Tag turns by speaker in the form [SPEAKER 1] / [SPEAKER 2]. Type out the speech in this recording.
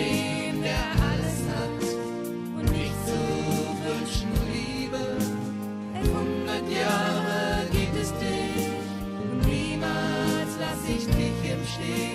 [SPEAKER 1] dem, der alles hat und nicht zu wünschen Liebe. Hundert Jahre geht es dich und niemals lass ich dich im Stich.